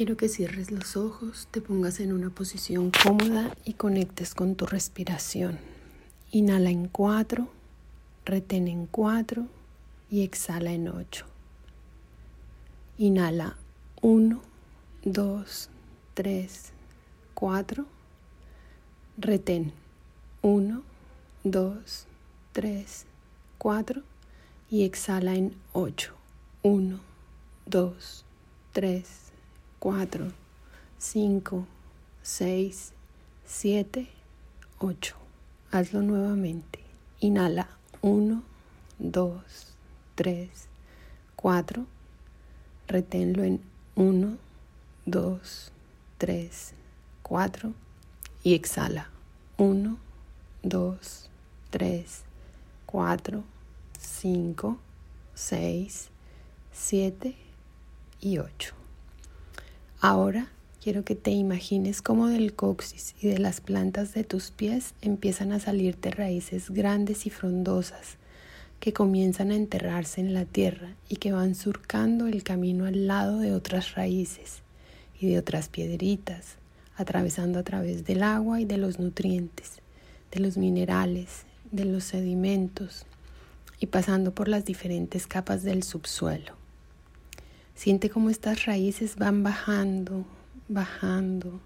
Quiero que cierres los ojos, te pongas en una posición cómoda y conectes con tu respiración. Inhala en cuatro, retén en cuatro y exhala en ocho. Inhala uno, dos, tres, cuatro. Retén uno, dos, tres, cuatro y exhala en ocho. Uno, dos, tres, 4, 5, 6, 7, 8. Hazlo nuevamente. Inhala 1, 2, 3, 4. Reténlo en 1, 2, 3, 4. Y exhala 1, 2, 3, 4, 5, 6, 7 y 8. Ahora quiero que te imagines cómo del coxis y de las plantas de tus pies empiezan a salirte raíces grandes y frondosas que comienzan a enterrarse en la tierra y que van surcando el camino al lado de otras raíces y de otras piedritas, atravesando a través del agua y de los nutrientes, de los minerales, de los sedimentos y pasando por las diferentes capas del subsuelo. Siente cómo estas raíces van bajando, bajando,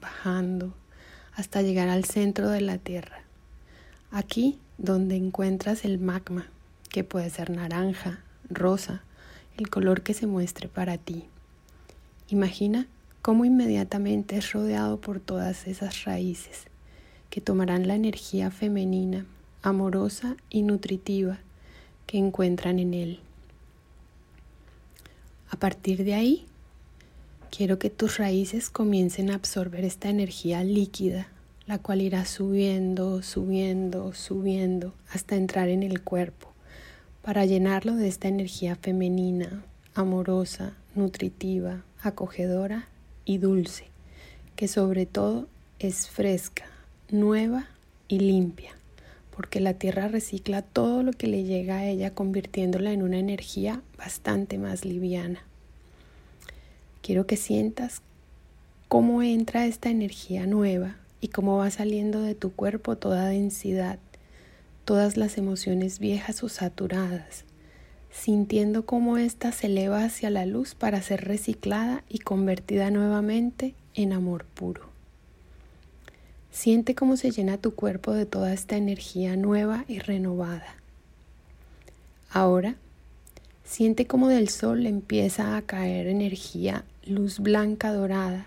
bajando hasta llegar al centro de la Tierra. Aquí donde encuentras el magma, que puede ser naranja, rosa, el color que se muestre para ti. Imagina cómo inmediatamente es rodeado por todas esas raíces que tomarán la energía femenina, amorosa y nutritiva que encuentran en él. A partir de ahí, quiero que tus raíces comiencen a absorber esta energía líquida, la cual irá subiendo, subiendo, subiendo hasta entrar en el cuerpo, para llenarlo de esta energía femenina, amorosa, nutritiva, acogedora y dulce, que sobre todo es fresca, nueva y limpia porque la tierra recicla todo lo que le llega a ella convirtiéndola en una energía bastante más liviana. Quiero que sientas cómo entra esta energía nueva y cómo va saliendo de tu cuerpo toda densidad, todas las emociones viejas o saturadas, sintiendo cómo ésta se eleva hacia la luz para ser reciclada y convertida nuevamente en amor puro. Siente cómo se llena tu cuerpo de toda esta energía nueva y renovada. Ahora, siente cómo del sol empieza a caer energía, luz blanca dorada,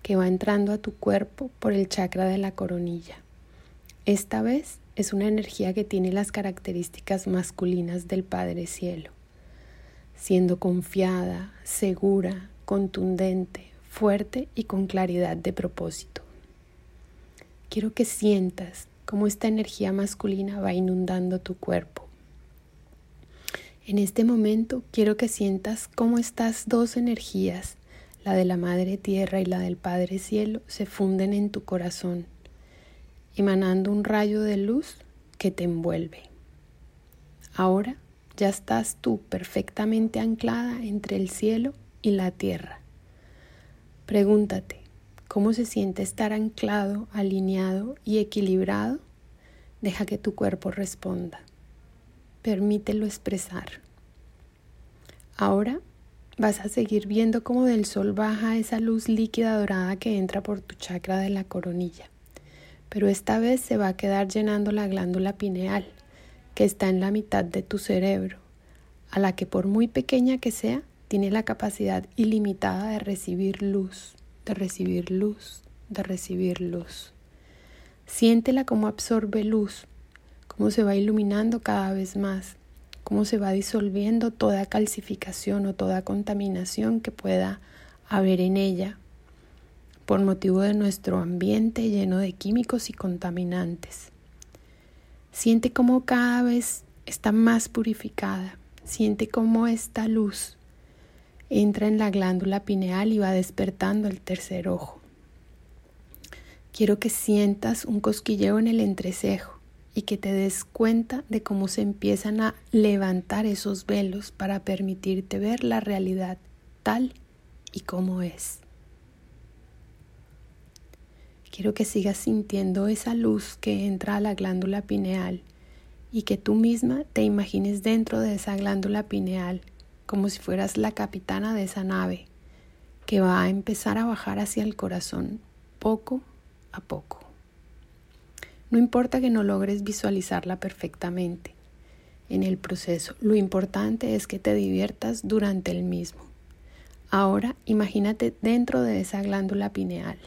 que va entrando a tu cuerpo por el chakra de la coronilla. Esta vez es una energía que tiene las características masculinas del Padre Cielo, siendo confiada, segura, contundente, fuerte y con claridad de propósito. Quiero que sientas cómo esta energía masculina va inundando tu cuerpo. En este momento quiero que sientas cómo estas dos energías, la de la Madre Tierra y la del Padre Cielo, se funden en tu corazón, emanando un rayo de luz que te envuelve. Ahora ya estás tú perfectamente anclada entre el cielo y la tierra. Pregúntate, cómo se siente estar anclado, alineado y equilibrado, deja que tu cuerpo responda. Permítelo expresar. Ahora vas a seguir viendo cómo del sol baja esa luz líquida dorada que entra por tu chakra de la coronilla, pero esta vez se va a quedar llenando la glándula pineal, que está en la mitad de tu cerebro, a la que por muy pequeña que sea, tiene la capacidad ilimitada de recibir luz de recibir luz, de recibir luz. Siéntela como absorbe luz, cómo se va iluminando cada vez más, cómo se va disolviendo toda calcificación o toda contaminación que pueda haber en ella por motivo de nuestro ambiente lleno de químicos y contaminantes. Siente cómo cada vez está más purificada, siente cómo esta luz entra en la glándula pineal y va despertando el tercer ojo. Quiero que sientas un cosquilleo en el entrecejo y que te des cuenta de cómo se empiezan a levantar esos velos para permitirte ver la realidad tal y cómo es. Quiero que sigas sintiendo esa luz que entra a la glándula pineal y que tú misma te imagines dentro de esa glándula pineal como si fueras la capitana de esa nave que va a empezar a bajar hacia el corazón poco a poco. No importa que no logres visualizarla perfectamente en el proceso, lo importante es que te diviertas durante el mismo. Ahora imagínate dentro de esa glándula pineal.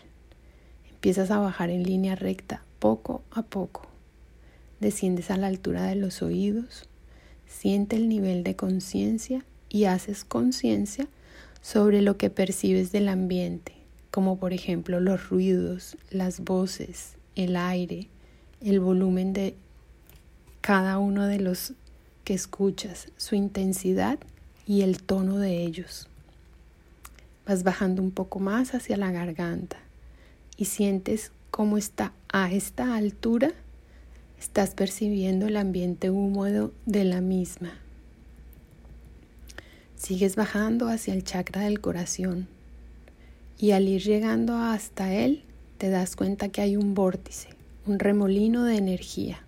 Empiezas a bajar en línea recta poco a poco. Desciendes a la altura de los oídos, siente el nivel de conciencia y haces conciencia sobre lo que percibes del ambiente, como por ejemplo los ruidos, las voces, el aire, el volumen de cada uno de los que escuchas, su intensidad y el tono de ellos. Vas bajando un poco más hacia la garganta y sientes cómo está a esta altura, estás percibiendo el ambiente húmedo de la misma. Sigues bajando hacia el chakra del corazón y al ir llegando hasta él te das cuenta que hay un vórtice, un remolino de energía.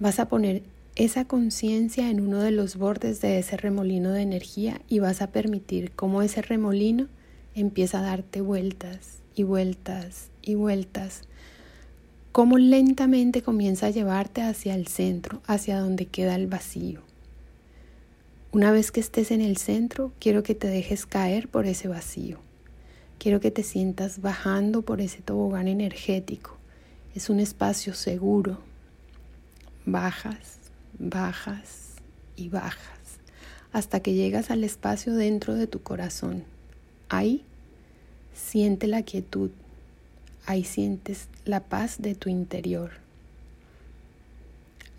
Vas a poner esa conciencia en uno de los bordes de ese remolino de energía y vas a permitir cómo ese remolino empieza a darte vueltas y vueltas y vueltas, cómo lentamente comienza a llevarte hacia el centro, hacia donde queda el vacío. Una vez que estés en el centro, quiero que te dejes caer por ese vacío. Quiero que te sientas bajando por ese tobogán energético. Es un espacio seguro. Bajas, bajas y bajas hasta que llegas al espacio dentro de tu corazón. Ahí siente la quietud, ahí sientes la paz de tu interior.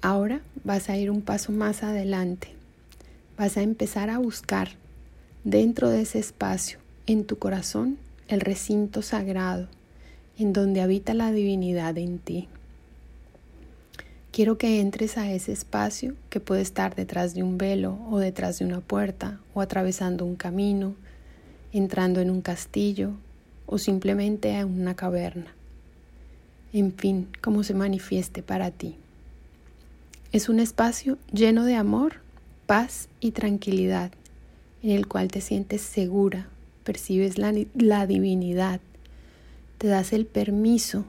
Ahora vas a ir un paso más adelante. Vas a empezar a buscar dentro de ese espacio, en tu corazón, el recinto sagrado, en donde habita la divinidad en ti. Quiero que entres a ese espacio que puede estar detrás de un velo o detrás de una puerta o atravesando un camino, entrando en un castillo o simplemente a una caverna. En fin, como se manifieste para ti. Es un espacio lleno de amor, paz y tranquilidad, en el cual te sientes segura, percibes la, la divinidad, te das el permiso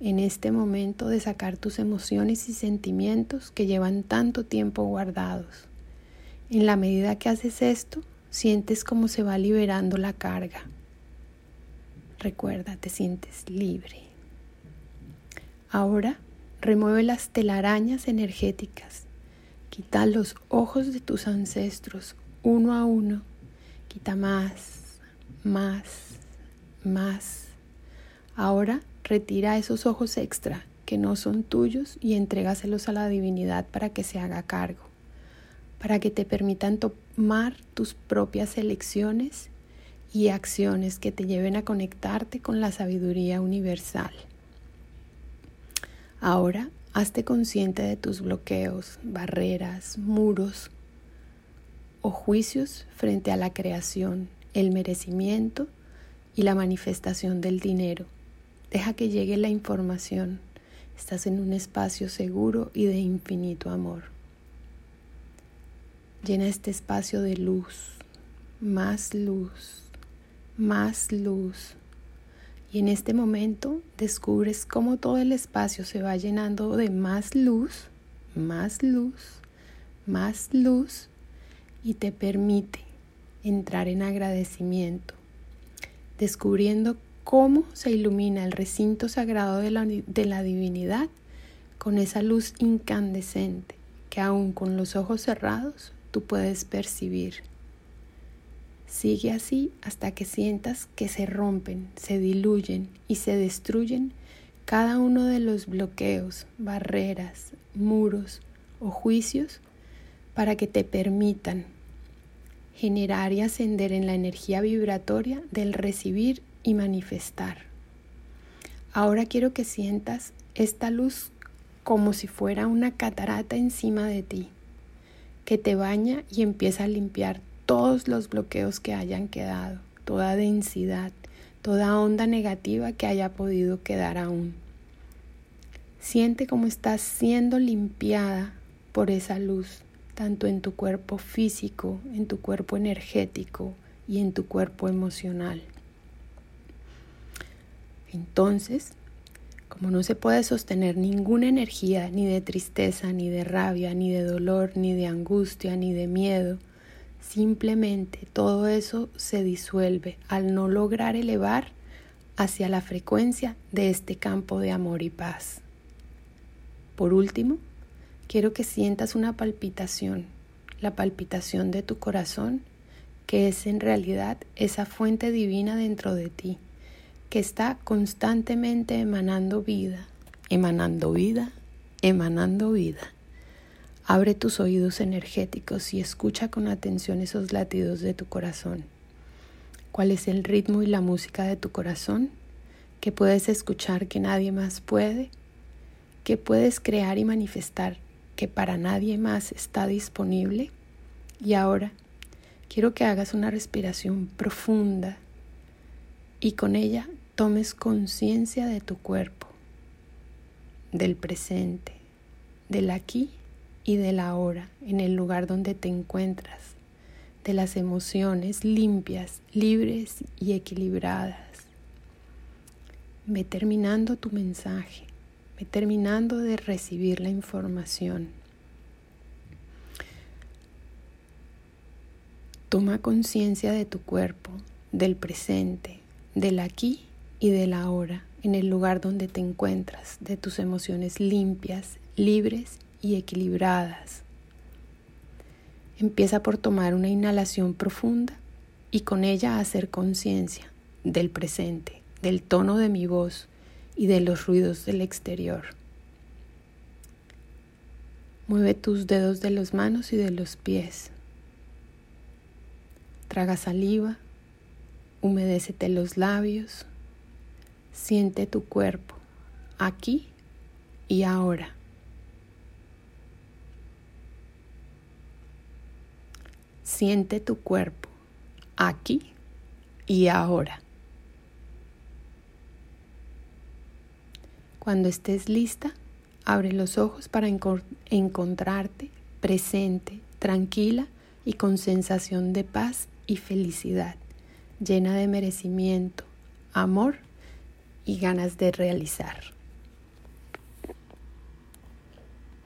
en este momento de sacar tus emociones y sentimientos que llevan tanto tiempo guardados. En la medida que haces esto, sientes como se va liberando la carga. Recuerda, te sientes libre. Ahora remueve las telarañas energéticas. Quita los ojos de tus ancestros uno a uno. Quita más, más, más. Ahora retira esos ojos extra que no son tuyos y entrégaselos a la divinidad para que se haga cargo, para que te permitan tomar tus propias elecciones y acciones que te lleven a conectarte con la sabiduría universal. Ahora, hazte consciente de tus bloqueos, barreras, muros o juicios frente a la creación, el merecimiento y la manifestación del dinero Deja que llegue la información. Estás en un espacio seguro y de infinito amor. Llena este espacio de luz, más luz, más luz. Y en este momento descubres cómo todo el espacio se va llenando de más luz, más luz, más luz y te permite entrar en agradecimiento, descubriendo cómo se ilumina el recinto sagrado de la, de la divinidad con esa luz incandescente que aún con los ojos cerrados tú puedes percibir. Sigue así hasta que sientas que se rompen, se diluyen y se destruyen cada uno de los bloqueos, barreras, muros o juicios para que te permitan generar y ascender en la energía vibratoria del recibir y manifestar. Ahora quiero que sientas esta luz como si fuera una catarata encima de ti, que te baña y empieza a limpiar todos los bloqueos que hayan quedado, toda densidad, toda onda negativa que haya podido quedar aún. Siente cómo estás siendo limpiada por esa luz, tanto en tu cuerpo físico, en tu cuerpo energético y en tu cuerpo emocional. Entonces, como no se puede sostener ninguna energía, ni de tristeza, ni de rabia, ni de dolor, ni de angustia, ni de miedo, simplemente todo eso se disuelve al no lograr elevar hacia la frecuencia de este campo de amor y paz. Por último, quiero que sientas una palpitación, la palpitación de tu corazón, que es en realidad esa fuente divina dentro de ti, que está constantemente emanando vida, emanando vida, emanando vida. Abre tus oídos energéticos y escucha con atención esos latidos de tu corazón. ¿Cuál es el ritmo y la música de tu corazón? que puedes escuchar que nadie más puede? que puedes crear y manifestar que para nadie más está disponible. Y ahora quiero que hagas una respiración profunda y con ella tomes conciencia de tu cuerpo, del presente, del aquí y del ahora, en el lugar donde te encuentras, de las emociones limpias, libres y equilibradas. Ve terminando tu mensaje terminando de recibir la información. Toma conciencia de tu cuerpo, del presente, del aquí y del ahora, en el lugar donde te encuentras, de tus emociones limpias, libres y equilibradas. Empieza por tomar una inhalación profunda y con ella hacer conciencia del presente, del tono de mi voz, y de los ruidos del exterior. Mueve tus dedos de las manos y de los pies. Traga saliva, humedécete los labios, siente tu cuerpo aquí y ahora. Siente tu cuerpo aquí y ahora. Cuando estés lista, abre los ojos para encontrarte presente, tranquila y con sensación de paz y felicidad, llena de merecimiento, amor y ganas de realizar.